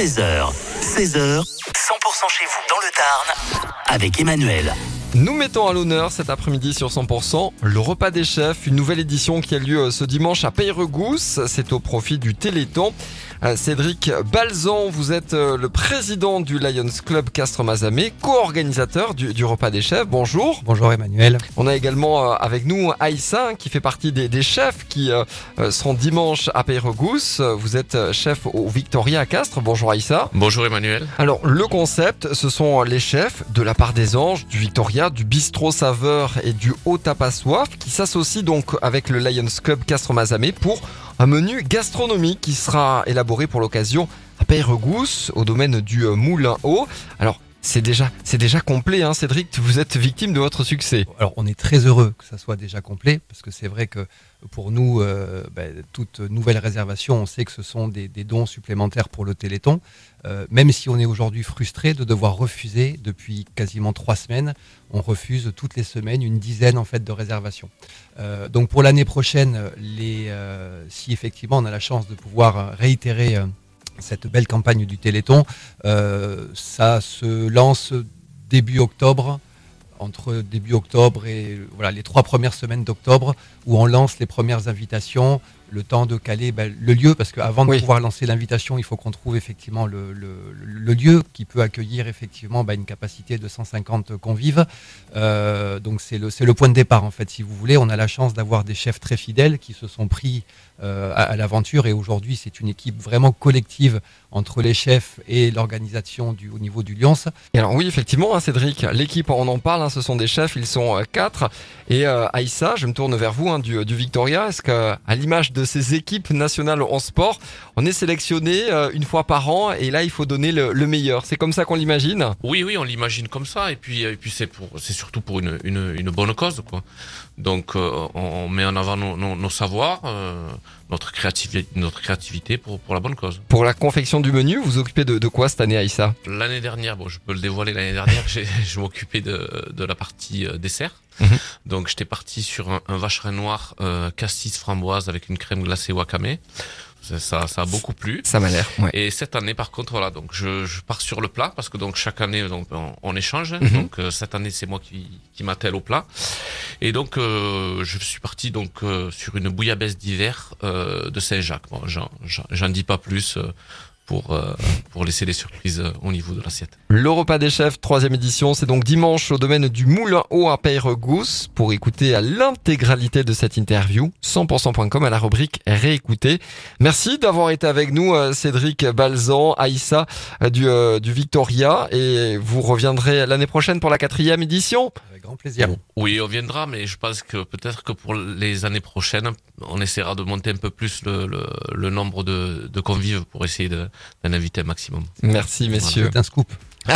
13h, 16h, 100% chez vous dans le Tarn avec Emmanuel. Nous mettons à l'honneur cet après-midi sur 100% le repas des chefs, une nouvelle édition qui a lieu euh, ce dimanche à Peyregousse. C'est au profit du Téléthon. Euh, Cédric Balzan, vous êtes euh, le président du Lions Club Castres-Mazamet, co-organisateur du, du repas des chefs. Bonjour. Bonjour Emmanuel. On a également avec nous Aïssa qui fait partie des, des chefs qui seront dimanche à Peyregousse. Vous êtes chef au Victoria à Castres. Bonjour Aïssa. Bonjour Emmanuel. Alors, le concept, ce sont les chefs de la part des anges, du Victoria, du bistrot saveur et du haut tapas qui s'associent donc avec le Lions Club Castres-Mazamet pour un menu gastronomique qui sera élaboré pour l'occasion à Peyregousse, au domaine du Moulin Haut. Alors, c'est déjà, c'est déjà complet, hein, Cédric, vous êtes victime de votre succès. Alors on est très heureux que ça soit déjà complet parce que c'est vrai que pour nous, euh, ben, toute nouvelle réservation, on sait que ce sont des, dons supplémentaires pour le Téléthon. Euh, même si on est aujourd'hui frustré de devoir refuser depuis quasiment trois semaines, on refuse toutes les semaines une dizaine en fait de réservations. Euh, donc pour l'année prochaine, si effectivement on a la chance de pouvoir réitérer cette belle campagne du Téléthon, euh, ça se lance début octobre entre début octobre et voilà les trois premières semaines d'octobre où on lance les premières invitations, le temps de caler ben, le lieu parce qu'avant de Oui. pouvoir lancer l'invitation, il faut qu'on trouve effectivement le, le- le lieu qui peut accueillir effectivement ben, une capacité de 150 convives. Euh, donc c'est le point de départ en fait si vous voulez. On a la chance d'avoir des chefs très fidèles qui se sont pris euh, à, à l'aventure et aujourd'hui c'est une équipe vraiment collective entre les chefs et l'organisation du au niveau du Lyons. Alors oui, effectivement, hein, Cédric, l'équipe, on en parle, hein, ce sont des chefs, ils sont euh, quatre. Et euh, Aïssa, je me tourne vers vous hein, du, du Victoria. Est-ce que, à l'image de ces équipes nationales en sport, on est sélectionné euh, une fois par an et là, il faut donner le, le meilleur C'est comme ça qu'on l'imagine? Oui, oui, on l'imagine comme ça, et puis, et puis c'est pour, c'est surtout pour une, une, une bonne cause, quoi. Donc, euh, on, on met en avant nos, nos, nos savoirs, euh, notre créativité, notre créativité pour, pour la bonne cause. Pour la confection du menu, vous vous occupez de, de quoi cette année, Aïssa? L'année dernière, bon, je peux le dévoiler, l'année dernière, j'ai, je m'occupais de, de la partie euh, dessert. Mhm. Donc, j'étais parti sur un, un vacherin noir euh, cassis framboise avec une crème glacée wakame. Ça, ça, a beaucoup plu. Ça m'a l'air. Ouais. Et cette année, par contre, voilà, donc je, je pars sur le plat parce que donc chaque année, donc on, on échange. Mhm. Donc euh, cette année, c'est moi qui, qui m'attelle au plat. Et donc euh, je suis parti donc euh, sur une bouillabaisse d'hiver euh, de Saint-Jacques. Bon, j'en dis pas plus euh, pour euh, pour laisser des surprises euh, au niveau de l'assiette. Le repas des chefs, troisième édition, c'est donc dimanche au domaine du Moulin Haut à Peyregousse. Pour écouter à l'intégralité de cette interview, 100%.com à la rubrique réécouter. Merci d'avoir été avec nous, euh, Cédric Balzan, Aïssa euh, du, euh, du Victoria, et vous reviendrez l'année prochaine pour la quatrième édition. Avec grand plaisir. Oui, on viendra, mais je pense que peut-être que pour les années prochaines, on essaiera de monter un peu plus le, le, le nombre de, de convives pour essayer de- d'en inviter un maximum. Merci, messieurs. C'est un scoop.